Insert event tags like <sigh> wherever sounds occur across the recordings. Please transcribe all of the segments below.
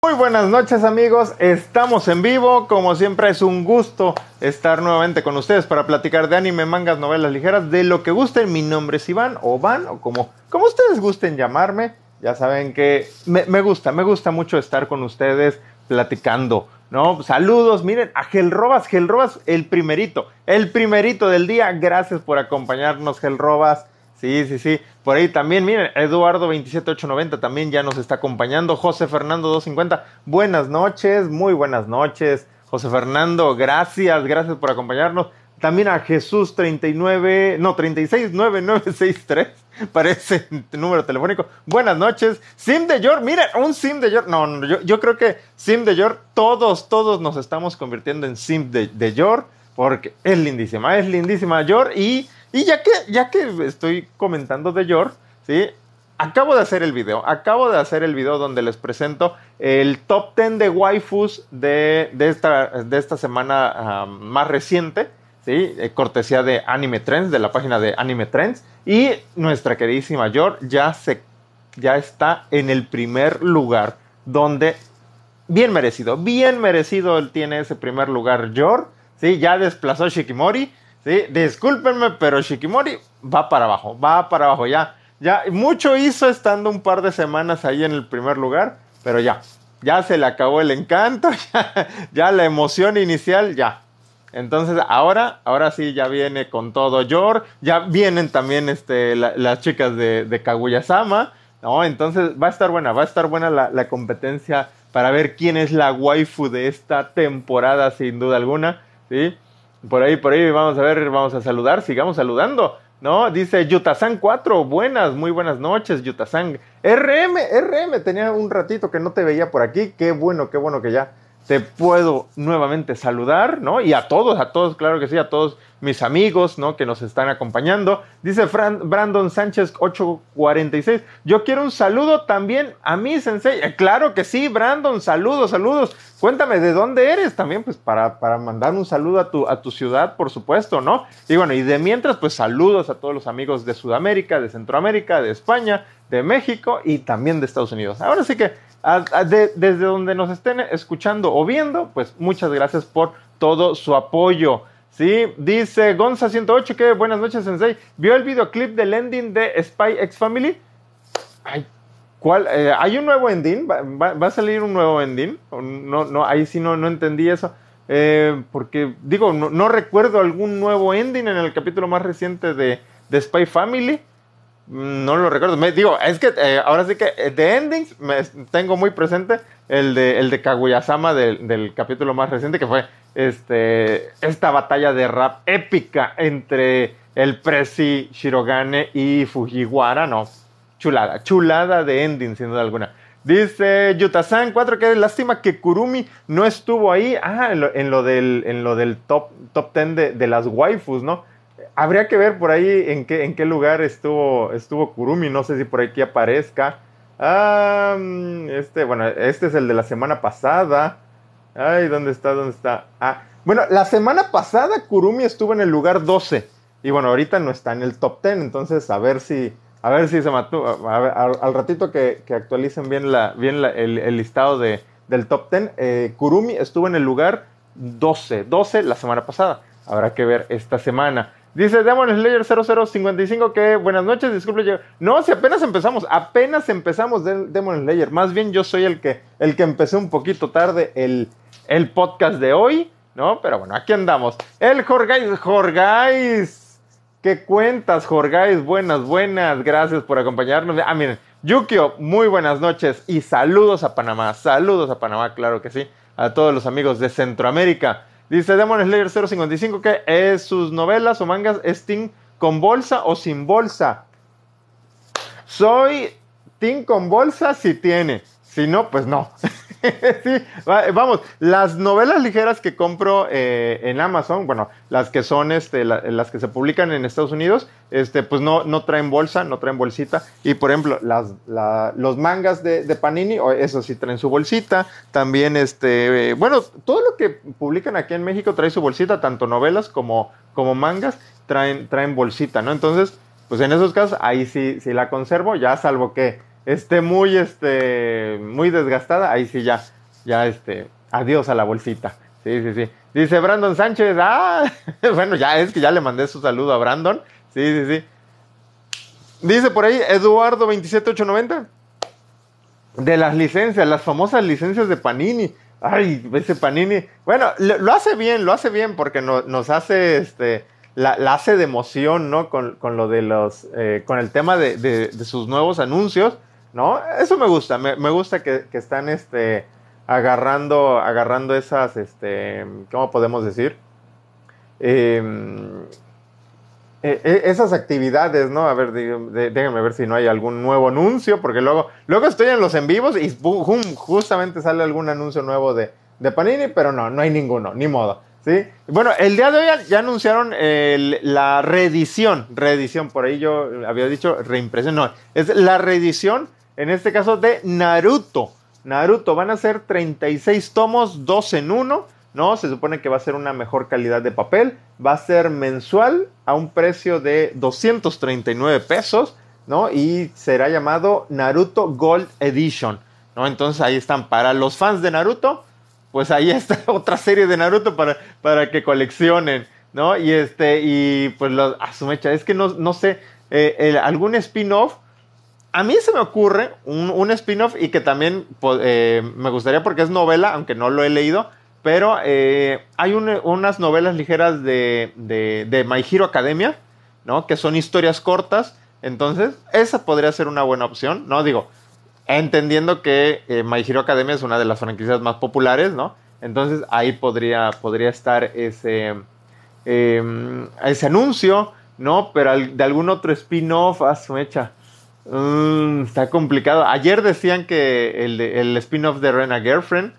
Muy buenas noches amigos, estamos en vivo, como siempre es un gusto estar nuevamente con ustedes para platicar de anime, mangas, novelas ligeras, de lo que gusten. Mi nombre es Iván o Van o como, como ustedes gusten llamarme. Ya saben que me, gusta, me gusta mucho estar con ustedes platicando. ¿no? Saludos, miren, a Gelrobas, Gelrobas, el primerito, el primerito del día. Gracias por acompañarnos, Gelrobas. Sí, sí, sí. Por ahí también, miren, Eduardo 27890 también ya nos está acompañando. José Fernando 250, buenas noches, muy buenas noches. José Fernando, gracias, gracias por acompañarnos. También a Jesús 39, no, 369963, <laughs> parece número telefónico. Buenas noches. Sim de York, miren, un Sim de York. No, no yo, yo, creo que Sim de York, todos, todos nos estamos convirtiendo en Sim de, de York, porque es lindísima, es lindísima York y y ya que, ya que estoy comentando de Yor, ¿sí? Acabo de hacer el video, acabo de hacer el video donde les presento el top 10 de waifus de, de, esta, de esta semana más reciente, ¿sí? Eh, cortesía de Anime Trends, de la página de Anime Trends. Y nuestra queridísima Yor ya, se, ya está en el primer lugar, donde bien merecido, bien merecido él tiene ese primer lugar Yor, ¿sí? Ya desplazó a Shikimori Sí, discúlpenme, pero Shikimori va para abajo, va para abajo ya. Ya mucho hizo estando un par de semanas ahí en el primer lugar, pero ya, ya se le acabó el encanto, <laughs> ya, ya la emoción inicial, ya. Entonces ahora, ahora sí ya viene con todo Yor, ya vienen también este, la, las chicas de, Kaguya-sama, ¿no? Entonces va a estar buena, va a estar buena la competencia para ver quién es la waifu de esta temporada, sin duda alguna, ¿sí? Por ahí, por ahí, vamos a ver, vamos a saludar, sigamos saludando. ¿No? Dice Yutasan 4, buenas, muy buenas noches, Yutasan. RM, RM, tenía un ratito que no te veía por aquí, qué bueno, qué bueno que ya te puedo nuevamente saludar, ¿no? Y a todos, a todos, claro que sí, a todos mis amigos, ¿no? Que nos están acompañando. Dice Fran, Brandon Sánchez 846. Yo quiero un saludo también a mí, Sensei. Eh, claro que sí, Brandon, saludos, saludos. Cuéntame de dónde eres también, pues para, para mandar un saludo a tu, a tu ciudad, por supuesto, ¿no? Y bueno, y de mientras, pues saludos a todos los amigos de Sudamérica, de Centroamérica, de España, de México y también de Estados Unidos. Ahora sí que desde donde nos estén escuchando o viendo, pues muchas gracias por todo su apoyo. Sí, dice Gonza108 que buenas noches, Sensei. ¿Vio el videoclip del ending de Spy X Family? Ay, ¿cuál? Eh, ¿Hay un nuevo ending? ¿Va, ¿Va, va, a salir un nuevo ending? No, no, ahí sí no, no entendí eso. Eh, porque, digo, no, no, recuerdo algún nuevo ending en el capítulo más reciente de, de Spy Family. No lo recuerdo. Me, digo, es que eh, ahora sí que de endings me tengo muy presente el de, el de Kaguya-sama del, del capítulo más reciente que fue este, esta batalla de rap épica entre el Prezi Shirogane y Fujiwara, no, chulada, chulada de ending sin duda alguna. Dice Yutasan 4 que lástima que Kurumi no estuvo ahí, ah, en lo, en lo del, en lo del top, top 10 de, de, las waifus, ¿no? Habría que ver por ahí en qué, en qué lugar estuvo, estuvo Kurumi, no sé si por aquí aparezca. Ah, este, bueno, este es el de la semana pasada. Ay, ¿dónde está? ¿Dónde está? Ah, bueno, la semana pasada Kurumi estuvo en el lugar 12. Y bueno, ahorita no está en el top 10. Entonces, a ver si. A ver si se mató. Al, ratito que, que, actualicen bien, la, bien el, listado de, del top 10. Eh, Kurumi estuvo en el lugar 12. 12 la semana pasada. Habrá que ver esta semana. Dice Demon Slayer 0055 que buenas noches, disculpe. No, si apenas empezamos, apenas empezamos de Demon Slayer. Más bien yo soy el que, el que empecé un poquito tarde el, el podcast de hoy, ¿no? Pero bueno, aquí andamos. El Jorgais, Jorgais. ¿Qué cuentas, Jorgais? Buenas, buenas. Gracias por acompañarnos. Ah, miren, Yukio, muy buenas noches y saludos a Panamá. Saludos a Panamá, claro que sí. A todos los amigos de Centroamérica. Dice Demon Slayer 055 que es sus novelas o mangas es con bolsa o sin bolsa. Soy Team con bolsa si tiene. Si no, pues no. <laughs> <laughs> sí, vamos, las novelas ligeras que compro eh, en Amazon, bueno, las que son este, la, las que se publican en Estados Unidos, este, pues no, no traen bolsa, no traen bolsita. Y por ejemplo, las, la, los mangas de, Panini, eso sí traen su bolsita. También, este, eh, bueno, todo lo que publican aquí en México trae su bolsita, tanto novelas como, como mangas traen, traen bolsita, ¿no? Entonces, pues en esos casos, ahí sí, sí la conservo, ya salvo que esté muy, este, muy desgastada, ahí sí ya, ya, este, adiós a la bolsita. Sí, sí, sí. Dice Brandon Sánchez, ah, <laughs> bueno, ya es que ya le mandé su saludo a Brandon. Sí, sí, sí. Dice por ahí Eduardo 27890. De las licencias, las famosas licencias de Panini. Ay, ese Panini. Bueno, lo, hace bien, lo hace bien porque nos hace, este, la, hace de emoción, ¿no? Con, lo de los, eh, con el tema de, sus nuevos anuncios, ¿no? Eso me gusta, me, gusta que, están, este, agarrando, agarrando esas, este, ¿cómo podemos decir? Eh, eh, eh, esas actividades, ¿no? A ver, déjenme ver si no hay algún nuevo anuncio, porque luego, luego estoy en los en vivos y justamente sale algún anuncio nuevo de, Panini, pero no, no hay ninguno, ni modo. ¿sí? Bueno, el día de hoy ya, anunciaron la reedición, reedición, por ahí yo había dicho reimpresión, no, es la reedición, en este caso de Naruto. Naruto, van a ser 36 tomos, 2 en 1 ¿no? Se supone que va a ser una mejor calidad de papel, va a ser mensual a un precio de 239 pesos, ¿no? Y será llamado Naruto Gold Edition, ¿no? Entonces ahí están, para los fans de Naruto, pues ahí está <laughs> otra serie de Naruto para, para que coleccionen, ¿no? Y este, y pues a su mecha, es que no, no sé, eh, algún spin-off, a mí se me ocurre un, spin-off y que también eh, me gustaría porque es novela, aunque no lo he leído, pero eh, hay unas novelas ligeras de, de, My Hero Academia, ¿no? Que son historias cortas. Entonces, esa podría ser una buena opción, ¿no? Digo, entendiendo que eh, My Hero Academia es una de las franquicias más populares, ¿no? Entonces, ahí podría, podría estar ese, em, ese anuncio, ¿no? Pero de algún otro spin-off, a su mecha. Mm, está complicado. Ayer decían que el, el spin-off de Rena Girlfriend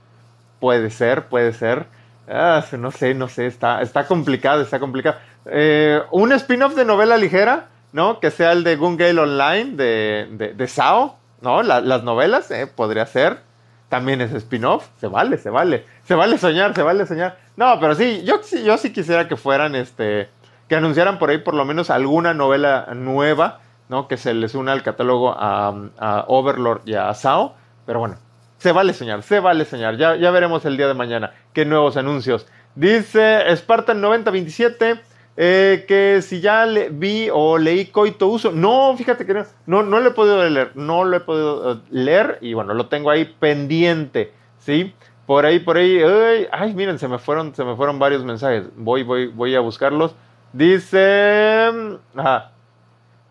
Puede ser, puede ser. Ah, no sé, no sé, está, está complicado, está complicado. Eh, un spin-off de novela ligera, ¿no? Que sea el de Gun Gale Online de, de, Sao, ¿no? las novelas, eh, podría ser. También es spin-off, se vale, se vale. Se vale soñar, se vale soñar. No, pero sí, yo, yo sí quisiera que fueran, este, que anunciaran por ahí por lo menos alguna novela nueva, ¿no? Que se les una al catálogo a, Overlord y a Sao. Pero bueno, se vale soñar, se vale soñar. Ya, ya veremos el día de mañana qué nuevos anuncios. Dice Spartan 9027 eh, que si ya le, vi o leí Coito Uso. No, fíjate que no, no, no lo he podido leer. No lo he podido eh, leer y bueno, lo tengo ahí pendiente. ¿Sí? Por ahí, por ahí. Ay, miren, se me fueron, se me fueron varios mensajes. Voy, voy, voy a buscarlos. Dice. Ajá.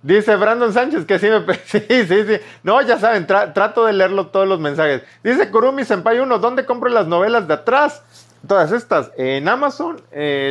Dice Brandon Sánchez que sí me... <laughs> Sí, sí, sí. No, ya saben, trato de leerlo todos los mensajes. Dice Kurumi Senpai 1, ¿dónde compro las novelas de atrás? Todas estas en Amazon.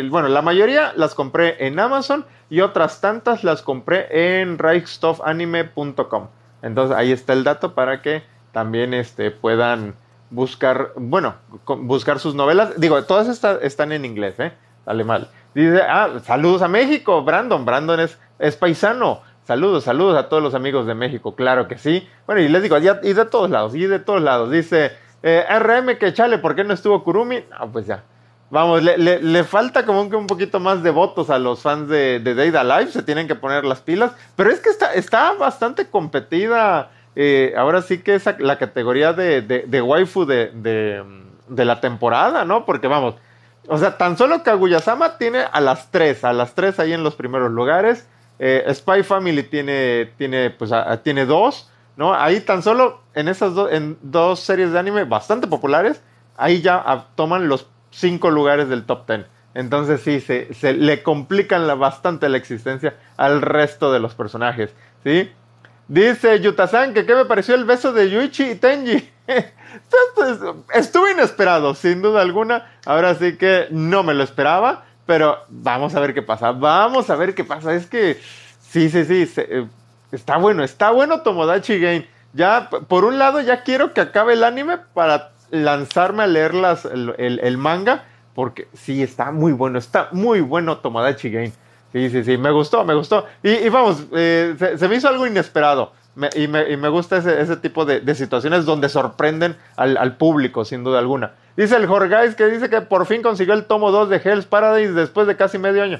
bueno, la mayoría las compré en Amazon y otras tantas las compré en reichstoffanime.com. Entonces ahí está el dato para que también este, puedan buscar, bueno, buscar sus novelas. Digo, todas estas están en inglés, ¿eh? Dale mal. Dice, ah, saludos a México, Brandon. Brandon es, es paisano. Saludos, saludos a todos los amigos de México, claro que sí. Bueno, y les digo, y de todos lados, y de todos lados. Dice, eh, RM que chale, ¿por qué no estuvo Kurumi? Ah, pues ya. Vamos, le, falta como que un poquito más de votos a los fans de, de Data Live, se tienen que poner las pilas. Pero es que está, está bastante competida. Eh, ahora sí que es la categoría de, de, waifu de, de, la temporada, ¿no? Porque vamos, o sea, tan solo Kaguya-sama tiene a las tres, a las tres ahí en los primeros lugares. Eh, Spy Family tiene, tiene, pues, tiene dos, ¿no? Ahí tan solo en esas en dos series de anime bastante populares, ahí ya toman los cinco lugares del top ten. Entonces sí, se, se le complican bastante la existencia al resto de los personajes, ¿sí? Dice Yutasan que qué me pareció el beso de Yuichi y Tenji. <laughs> Estuvo inesperado, sin duda alguna. Ahora sí que no me lo esperaba. Pero vamos a ver qué pasa. Vamos a ver qué pasa. Es que sí, sí, sí. Eh, está bueno, está bueno Tomodachi Game. Ya, por un lado, ya quiero que acabe el anime para lanzarme a leer el, manga. Porque sí, está muy bueno. Está muy bueno Tomodachi Game. Sí, sí, sí. Me gustó, me gustó. Y, vamos, eh, se, me hizo algo inesperado. Y, me, y, me, gusta ese, ese tipo de, de, situaciones donde sorprenden al, al público, sin duda alguna. Dice el Jorgais que dice que por fin consiguió el tomo 2 de Hell's Paradise después de casi medio año.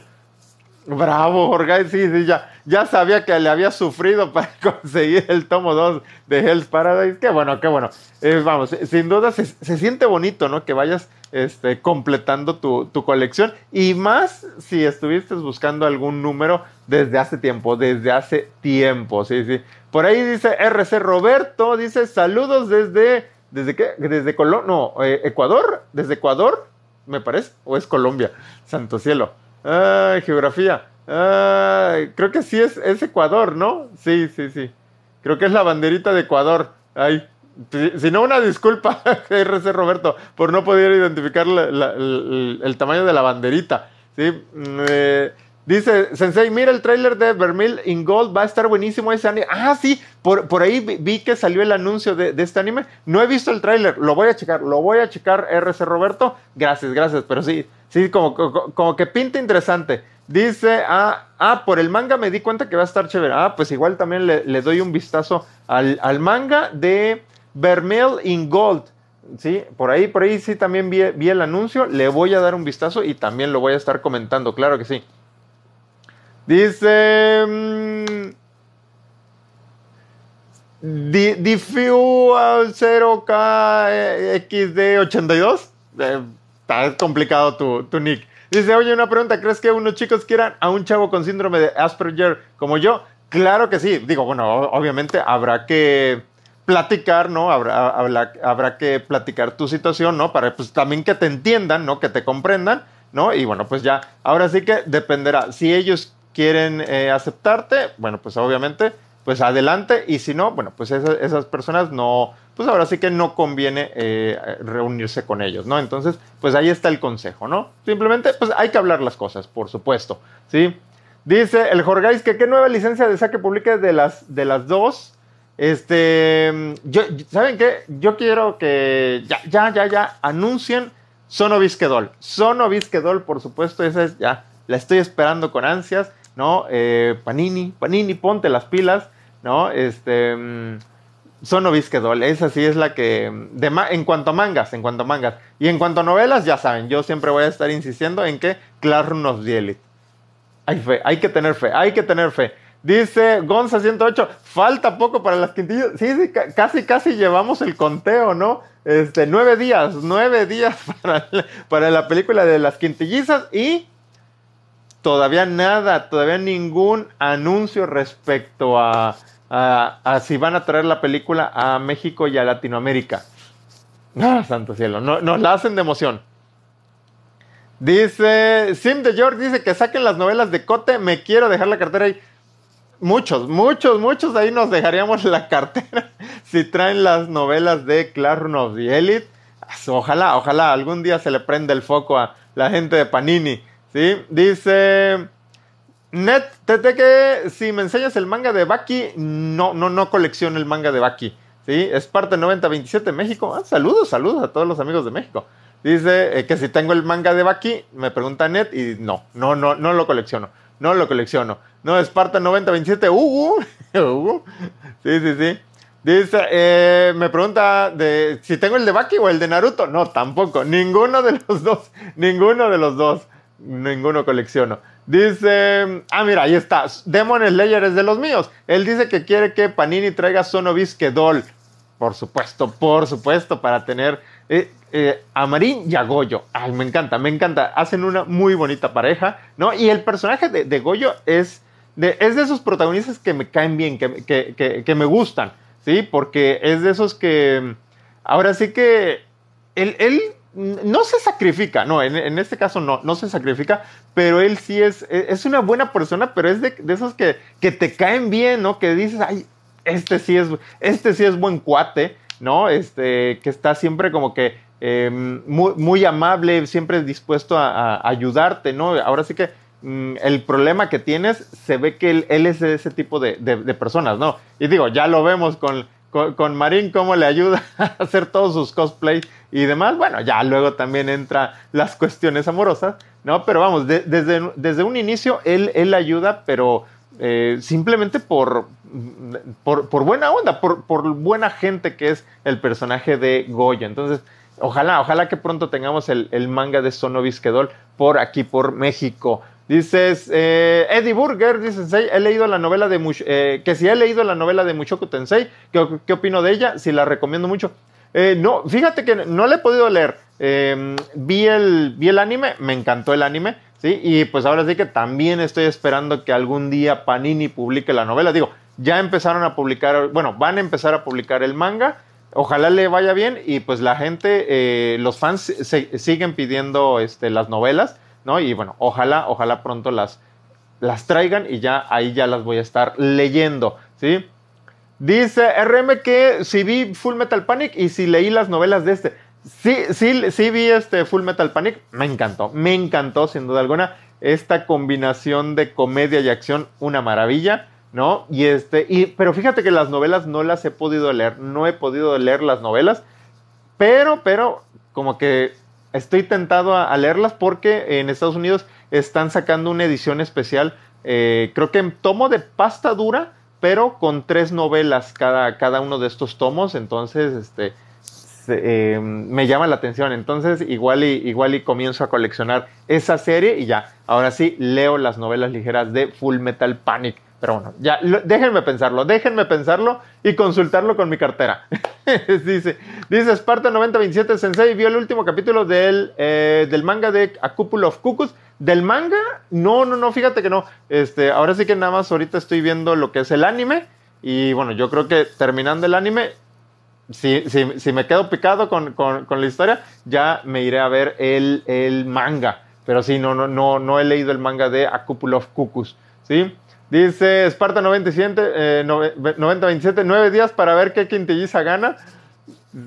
Bravo, Jorge, sí, sí, ya, ya sabía que le había sufrido <laughs> para conseguir el tomo 2 de Hell's Paradise. Qué bueno, qué bueno. Eh, vamos, sin duda se, siente bonito, ¿no? Que vayas este, completando tu, tu, colección y más si estuviste buscando algún número desde hace tiempo, desde hace tiempo, sí, sí. Por ahí dice RC Roberto, dice saludos desde, ¿desde qué? Desde no, eh, Ecuador, desde Ecuador, me parece, o es Colombia, santo cielo. Geografía. Creo que sí es, es Ecuador, ¿no? Sí, sí, sí. Creo que es la banderita de Ecuador. Ay, si, no, una disculpa, <laughs> RC Roberto, por no poder identificar el, tamaño de la banderita. ¿sí? Mm, eh, dice, Sensei, mira el tráiler de Vermil in Gold, va a estar buenísimo ese anime. Ah, sí, por, por ahí vi, que salió el anuncio de, de, este anime. No he visto el tráiler, lo voy a checar, lo voy a checar, RC Roberto. Gracias, gracias, pero sí, Sí, como, como, que pinta interesante. Dice, ah, ah, por el manga me di cuenta que va a estar chévere. Ah, pues igual también le, doy un vistazo al, manga de Vermeil in Gold. Sí, por ahí, por ahí sí también vi, el anuncio. Le voy a dar un vistazo y también lo voy a estar comentando, claro que sí. Dice. Mmm, Diffuse 0KXD82 está complicado tu, tu nick. Dice, oye, una pregunta, ¿crees que unos chicos quieran a un chavo con síndrome de Asperger como yo? Claro que sí. Digo, bueno, obviamente habrá que platicar, ¿no? Habrá, habrá, que platicar tu situación, ¿no? Para pues también que te entiendan, ¿no? Que te comprendan, ¿no? Y bueno, pues ya, ahora sí que dependerá. Si ellos quieren eh, aceptarte, bueno, pues obviamente, pues adelante. Y si no, bueno, pues esas, personas no, pues ahora sí que no conviene eh, reunirse con ellos, ¿no? Entonces, pues ahí está el consejo, ¿no? Simplemente, pues hay que hablar las cosas, por supuesto, ¿sí? Dice el Jorgais que qué nueva licencia de saque publique de las, de las dos. Este, yo, ¿saben qué? Yo quiero que ya, ya, ya, ya anuncien Sono Visquedol. Sono Visquedol, por supuesto, esa es ya, la estoy esperando con ansias, ¿no? Eh, Panini, Panini, ponte las pilas, ¿no? Este... Mm, Visquedol, esa sí es la que. De en cuanto a mangas, en cuanto a mangas. Y en cuanto a novelas, ya saben, yo siempre voy a estar insistiendo en que Clark nos dielit. Hay fe, hay que tener fe, hay que tener fe. Dice Gonza 108, falta poco para las quintillas. Sí, sí, casi, casi llevamos el conteo, ¿no? Este, nueve días, nueve días <laughs> para, para la película de las quintillizas y todavía nada, todavía ningún anuncio respecto a si van a traer la película a México y a Latinoamérica. Ah, santo cielo, no, nos la hacen de emoción. Dice, Sim de York dice que saquen las novelas de Cote, me quiero dejar la cartera ahí. Muchos, muchos, muchos ahí nos dejaríamos la <laughs> cartera si traen las novelas de Clark of the Elite. Ojalá, ojalá algún día se le prenda el foco a la gente de Panini. ¿Sí? Dice Net, te, que si me enseñas el manga de Baki, no, no, no colecciono el manga de Baki. ¿sí? Es parte 9027 México. Ah, saludos, saludos a todos los amigos de México. Dice eh, que si tengo el manga de Baki, me pregunta Net y no, no, no, no lo colecciono. No lo colecciono. No, Esparta 9027, uh, uh, Sí, sí, sí. Dice, eh, me pregunta de si tengo el de Baki o el de Naruto. No, tampoco. Ninguno de los dos. <laughs> Ninguno de los dos. Ninguno colecciono. Dice, ah, mira, ahí está. Demon Slayer es de los míos. Él dice que quiere que Panini traiga Sonovisque Doll. Por supuesto, por supuesto, para tener eh, eh, a Marín y a Goyo. Ay, me encanta, me encanta. Hacen una muy bonita pareja, ¿no? Y el personaje de, Goyo es de, es de esos protagonistas que me caen bien, que, que me gustan, ¿sí? Porque es de esos que. Ahora sí que. Él no se sacrifica, no, en, este caso no, no se sacrifica, pero él sí es, e, es una buena persona, pero es de, esos que, que, te caen bien, ¿no? Que dices, ay, este sí es, este sí es buen cuate, ¿no? Este, que está siempre como que em, muy, muy, amable, siempre dispuesto a, ayudarte, ¿no? Ahora sí que mm, el problema que tienes, se ve que él, es de ese tipo de, de, personas, ¿no? Y digo, ya lo vemos con con, Marín, cómo le ayuda <laughs> a hacer todos sus cosplays y demás. Bueno, ya luego también entra las cuestiones amorosas, ¿no? Pero vamos, desde, desde un inicio él, él ayuda, pero eh, simplemente por, por, buena onda, por, por, buena gente que es el personaje de Goya. Entonces, ojalá, ojalá que pronto tengamos el, manga de Sonovisquedol por aquí, por México. Dices, eh, Eddie Burger, dice Sensei, he leído la novela de eh, que si he leído la novela de Mushoku Tensei, ¿qué, qué opino de ella? Si la recomiendo mucho. Eh, no, fíjate que no la he podido leer. Em, vi, el, vi el anime, me encantó el anime, ¿sí? Y pues ahora sí que también estoy esperando que algún día Panini publique la novela. Digo, ya empezaron a publicar, bueno, van a empezar a publicar el manga. Ojalá le vaya bien y pues la gente, los fans siguen pidiendo este, las novelas. Y bueno, ojalá, ojalá pronto las, las traigan y ya ahí ya las voy a estar leyendo, ¿sí? Dice RM que si vi Full Metal Panic y si leí las novelas de este. Sí, sí, sí vi este Full Metal Panic, me encantó, me encantó sin duda alguna esta combinación de comedia y acción, una maravilla, ¿no? Y este, y, pero fíjate que las novelas no las he podido leer, no he podido leer las novelas, pero, pero, como que estoy tentado a, leerlas porque en Estados Unidos están sacando una edición especial, eh, creo que en tomo de pasta dura, pero con tres novelas cada, cada uno de estos tomos, entonces este, eh, me llama la atención, entonces igual y, igual y comienzo a coleccionar esa serie y ya, ahora sí leo las novelas ligeras de Full Metal Panic. Pero bueno, ya, déjenme pensarlo, déjenme pensarlo y consultarlo con mi cartera. <laughs> dice, dice Sparta 9027 Sensei vio el último capítulo del, eh, del manga de A Couple of Cuckoos. ¿Del manga? No, no, no, fíjate que no. Este, ahora sí que nada más ahorita estoy viendo lo que es el anime. Y bueno, yo creo que terminando el anime, si, si, si me quedo picado con, con, con, la historia, ya me iré a ver el, el manga. Pero sí, no, no, no, no he leído el manga de A Couple of Cuckoos. ¿Sí? Dice Esparta 97, eh, 90-27, nueve días para ver qué quintilliza gana.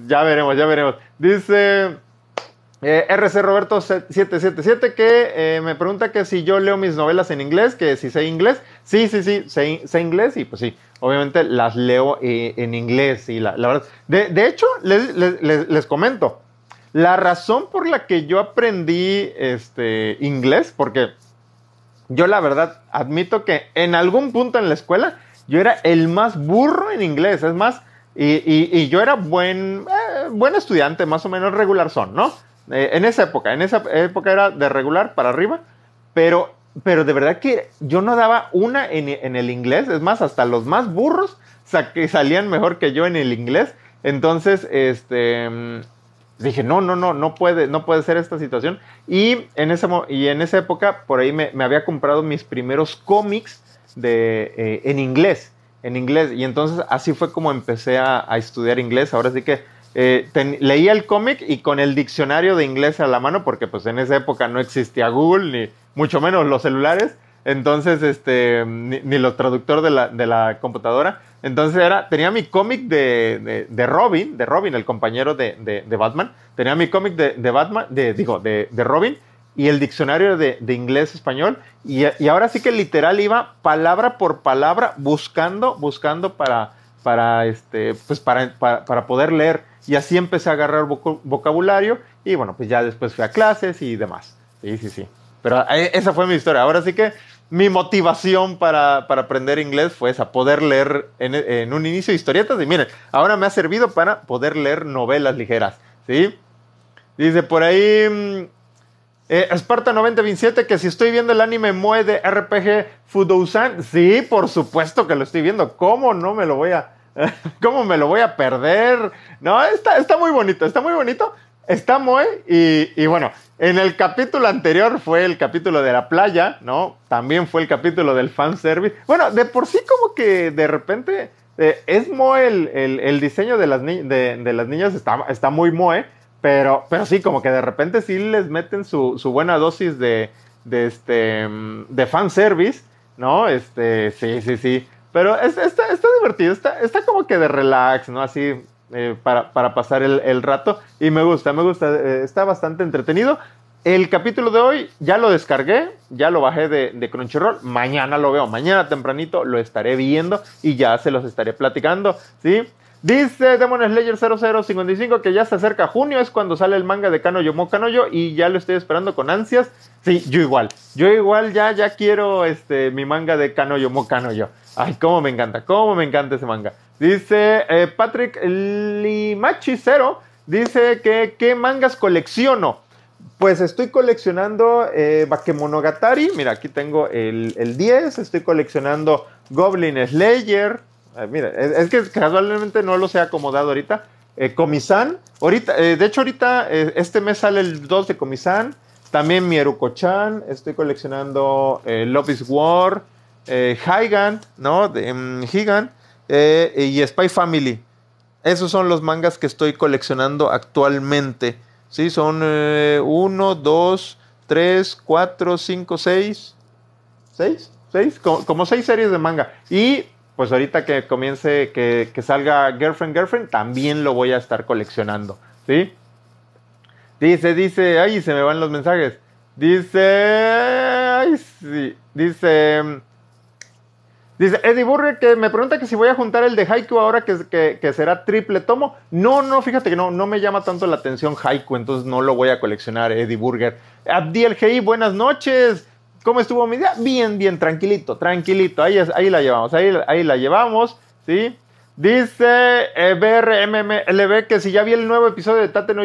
Ya veremos, ya veremos. Dice eh, RC Roberto 777 que eh, me pregunta que si yo leo mis novelas en inglés, que si sé inglés. Sí, sí, sí, sé, inglés y pues sí, obviamente las leo eh, en inglés. Y la, verdad, de, hecho, les, les, comento, la razón por la que yo aprendí este, inglés, porque yo la verdad admito que en algún punto en la escuela yo era el más burro en inglés, es más, y, yo era buen, eh, buen estudiante, más o menos regular son, ¿no? Eh, en esa época, en esa época era de regular para arriba, pero, pero de verdad que yo no daba una en, en el inglés, es más, hasta los más burros salían mejor que yo en el inglés, entonces, este dije, no, no, no, no puede, no puede ser esta situación. Y en, ese, y en esa época, por ahí me, había comprado mis primeros cómics de, eh, en inglés, en inglés. Y entonces así fue como empecé a, estudiar inglés. Ahora sí que eh, leía el cómic y con el diccionario de inglés a la mano, porque pues en esa época no existía Google, ni mucho menos los celulares. Entonces, este, ni, los traductor de la, de la computadora. Entonces era, tenía mi cómic de, de, Robin, de Robin, el compañero de, Batman. Tenía mi cómic de, Batman, de, digo, de, Robin y el diccionario de, inglés-español. Y, y, ahora sí que literal iba palabra por palabra buscando, buscando para, para, este, pues para, para poder leer. Y así empecé a agarrar vocabulario y bueno, pues ya después fui a clases y demás. Sí, sí, sí. Pero eh, esa fue mi historia. Ahora sí que mi motivación para, aprender inglés fue esa, poder leer en, un inicio historietas y miren, ahora me ha servido para poder leer novelas ligeras, ¿sí? Dice por ahí mm, eh, Sparta 9027 que si estoy viendo el anime Moe de RPG Fudousan, sí, por supuesto que lo estoy viendo, ¿cómo no me lo voy a... <laughs> ¿Cómo me lo voy a perder? No, está, está muy bonito, está muy bonito. Está Moe y, y bueno, en el capítulo anterior fue el capítulo de la playa, ¿no? También fue el capítulo del fanservice. Bueno, de por sí como que de repente eh, es Moe el, diseño de las, de, las niñas, está, está muy Moe, pero, pero sí, como que de repente sí les meten su, buena dosis de, de, este, de fanservice, ¿no? Este, sí, sí, sí. Pero está, está divertido, está, está como que de relax, ¿no? Así, eh, para, pasar el, rato. Y me gusta, me gusta, eh, está bastante entretenido. El capítulo de hoy ya lo descargué, ya lo bajé de, Crunchyroll. Mañana lo veo, mañana tempranito lo estaré viendo y ya se los estaré platicando, ¿sí? Dice Demon Slayer 0055 que ya se acerca junio, es cuando sale el manga de Kanoyo Mo Kanoyo y ya lo estoy esperando con ansias. Sí, yo igual. Yo igual ya, ya quiero este, mi manga de Kanoyo Mo Kanoyo. Ay, cómo me encanta, cómo me encanta ese manga. Dice eh, Patrick Limachi Cero, dice que qué mangas colecciono. Pues estoy coleccionando eh, Bakemonogatari. Mira, aquí tengo el, el 10. Estoy coleccionando Goblin Slayer. Mira, es, que casualmente no los he acomodado ahorita. Eh. Ahorita, eh, de hecho, ahorita, este mes sale el 2 de Comisan. También Mieruko-chan. Estoy coleccionando Love is War. Hygan, ¿no? De, um, Higan. Y Spy Family. Esos son los mangas que estoy coleccionando actualmente. Sí, son 1, 2, 3, 4, 5, 6. ¿6? ¿6? Como, como 6 series de manga. Y pues ahorita que comience, que, que, salga Girlfriend, Girlfriend, también lo voy a estar coleccionando. ¿Sí? Dice, dice, ay, se me van los mensajes. Dice, ay, sí. Dice, Dice Eddie Burger que me pregunta que si voy a juntar el de Haiku ahora que, que, será triple tomo. No, no, fíjate que no, no me llama tanto la atención Haiku, entonces no lo voy a coleccionar, Eddie Burger. Abdiel GI, buenas noches. ¿Cómo estuvo mi día? Bien, bien, tranquilito, tranquilito. Ahí, ahí la llevamos, ahí, ahí la llevamos, ¿sí? Dice eh, BRMMLB que si ya vi el nuevo episodio de Tate no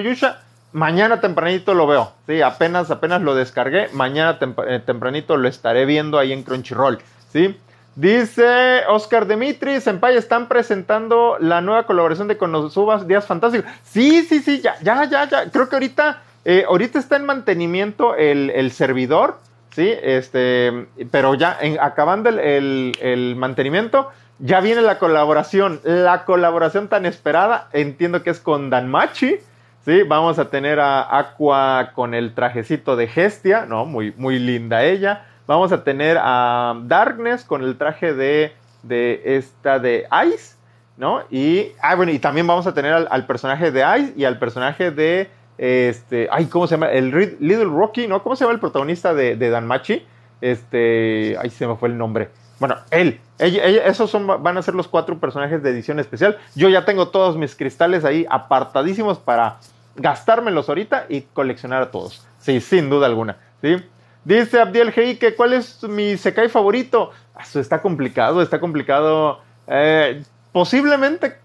mañana tempranito lo veo. Sí, apenas, apenas lo descargué. Mañana eh, tempranito lo estaré viendo ahí en Crunchyroll, ¿sí? Dice Oscar Dimitri, Senpai, están presentando la nueva colaboración de Konosubas Días Fantásticos. Sí, sí, sí, ya, ya, ya, ya. Creo que ahorita, eh, ahorita está en mantenimiento el, el, servidor, sí, este, pero ya en, acabando el, el, mantenimiento, ya viene la colaboración, la colaboración tan esperada. Entiendo que es con Danmachi. Sí, vamos a tener a Aqua con el trajecito de Gestia, ¿no? Muy, muy linda ella. Vamos a tener a Darkness con el traje de, de esta de Ice, ¿no? Y, ah, bueno, y también vamos a tener al, personaje de Ice y al personaje de, este, ay, ¿cómo se llama? El Little Rocky, ¿no? ¿Cómo se llama el protagonista de, de Danmachi? Este, ay, se me fue el nombre. Bueno, él, esos son, van a ser los cuatro personajes de edición especial. Yo ya tengo todos mis cristales ahí apartadísimos para gastármelos ahorita y coleccionar a todos. Sí, sin duda alguna, ¿sí? Dice Abdiel G. que cuál es mi Sekai favorito. Eso está complicado, está complicado. Eh, posiblemente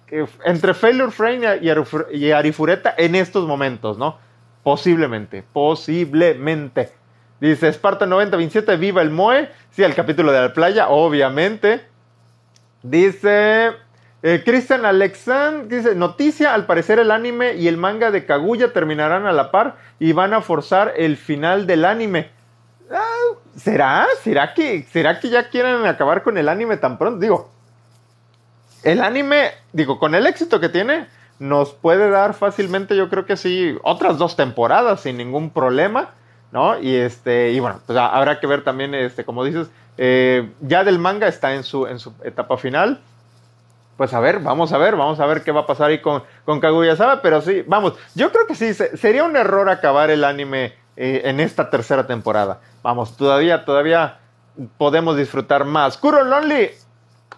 entre Failure Frame y, Arif y Arifureta en estos momentos, ¿no? Posiblemente, posiblemente. Dice Esparta 9027, viva el Moe. Sí, el capítulo de la playa, obviamente. Dice eh, Christian Alexand, dice, noticia, al parecer el anime y el manga de Kaguya terminarán a la par y van a forzar el final del anime. ¿Será? ¿Será que, ¿Será que ya quieren acabar con el anime tan pronto? Digo, el anime, digo, con el éxito que tiene, nos puede dar fácilmente, yo creo que sí, otras dos temporadas sin ningún problema, ¿no? Y este, y bueno, pues habrá que ver también, este, como dices, eh, ya del manga está en su, en su etapa final. Pues a ver, vamos a ver, vamos a ver qué va a pasar ahí con, con Kaguya-sama, pero sí, vamos, yo creo que sí, sería un error acabar el anime eh, en esta tercera temporada. Vamos, todavía, todavía podemos disfrutar más. Kuro Lonely.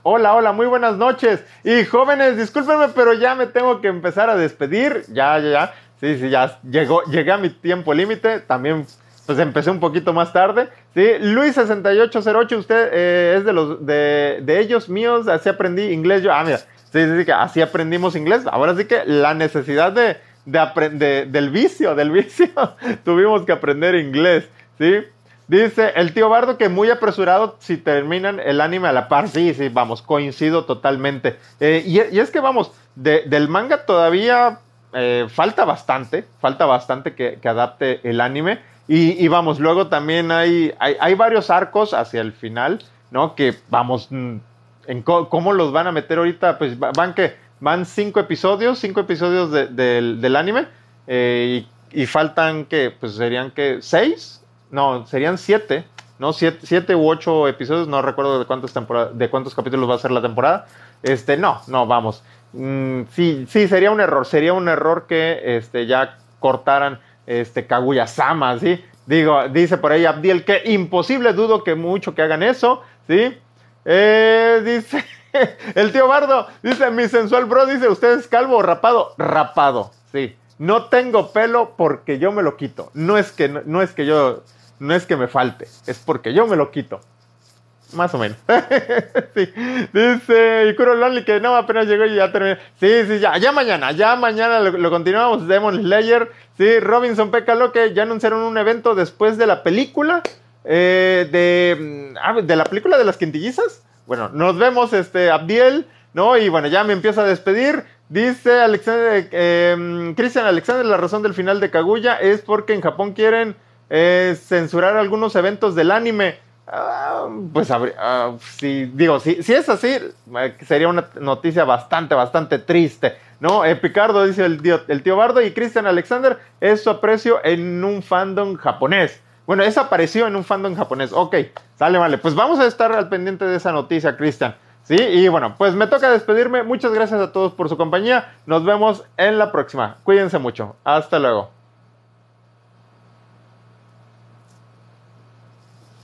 Hola, hola, muy buenas noches. Y jóvenes, discúlpenme, pero ya me tengo que empezar a despedir. Ya, ya, ya. Sí, sí, ya llegó, llegué a mi tiempo límite. También, pues empecé un poquito más tarde. Sí, Luis6808, usted eh, es de los de, de, ellos míos. Así aprendí inglés yo. Ah, mira, sí, sí, sí, así aprendimos inglés. Ahora sí que la necesidad de, de aprender, del vicio, del vicio, <laughs> tuvimos que aprender inglés, ¿sí? Dice el tío Bardo que muy apresurado si terminan el anime a la par. Sí, sí, vamos, coincido totalmente. Eh, y, y, es que vamos, de, del manga todavía eh, falta bastante, falta bastante que, que adapte el anime. Y, y, vamos, luego también hay, hay, hay, varios arcos hacia el final, ¿no? Que vamos, mm, en cómo los van a meter ahorita, pues van que van cinco episodios, cinco episodios de, de, del anime. Eh, y, y, faltan que, pues serían que seis, no, serían siete, ¿no? Siete, siete u ocho episodios, no recuerdo de cuántas temporadas, de cuántos capítulos va a ser la temporada. Este, no, no, vamos. Mm, sí, sí, sería un error, sería un error que este, ya cortaran este Kaguya-sama, ¿sí? Digo, dice por ahí Abdiel que imposible, dudo que mucho que hagan eso, ¿sí? Eh, dice <laughs> el tío Bardo, dice mi sensual bro, dice, ¿usted es calvo o rapado? Rapado, sí. No tengo pelo porque yo me lo quito. No es que, no, es que yo no es que me falte, es porque yo me lo quito. más o menos. <laughs> sí. Dice Ikuro Lonely que no, apenas llegó y ya terminó. Sí, sí, ya, ya mañana, ya mañana lo, continuamos. Demon Slayer. Sí, Robinson P. que ya anunciaron un evento después de la película. Eh, de, ah, de la película de las quintillizas. Bueno, nos vemos, este, Abdiel, ¿no? Y bueno, ya me empiezo a despedir. Dice Alexander, eh, Cristian Alexander, la razón del final de Kaguya es porque en Japón quieren eh, censurar algunos eventos del anime. Ah, pues uh, si digo, si, si es así, eh, sería una noticia bastante, bastante triste. ¿No? Eh, Picardo dice el tío, el tío Bardo y Christian Alexander es su aprecio en un fandom japonés. Bueno, eso apareció en un fandom japonés. Ok, sale, vale. Pues vamos a estar al pendiente de esa noticia, Cristian. Sí, y bueno, pues me toca despedirme. Muchas gracias a todos por su compañía. Nos vemos en la próxima. Cuídense mucho. Hasta luego.